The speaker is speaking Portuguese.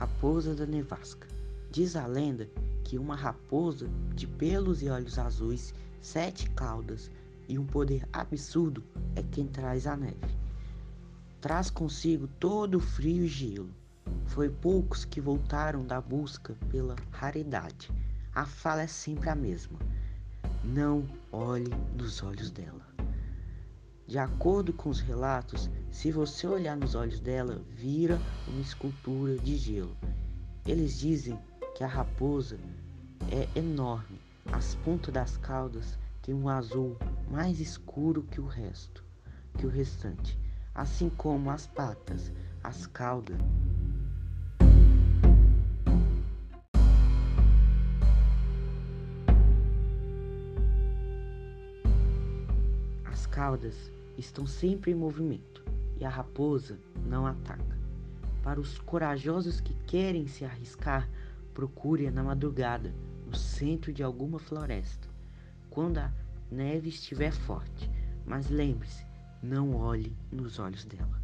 raposa da nevasca. Diz a lenda que uma raposa de pelos e olhos azuis, sete caudas e um poder absurdo é quem traz a neve. Traz consigo todo o frio e gelo. Foi poucos que voltaram da busca pela raridade. A fala é sempre a mesma. Não olhe nos olhos dela. De acordo com os relatos, se você olhar nos olhos dela, vira uma escultura de gelo. Eles dizem que a raposa é enorme. As pontas das caudas têm um azul mais escuro que o resto, que o restante, assim como as patas, as caudas As caudas estão sempre em movimento e a raposa não ataca. Para os corajosos que querem se arriscar, procure-a na madrugada, no centro de alguma floresta, quando a neve estiver forte. Mas lembre-se, não olhe nos olhos dela.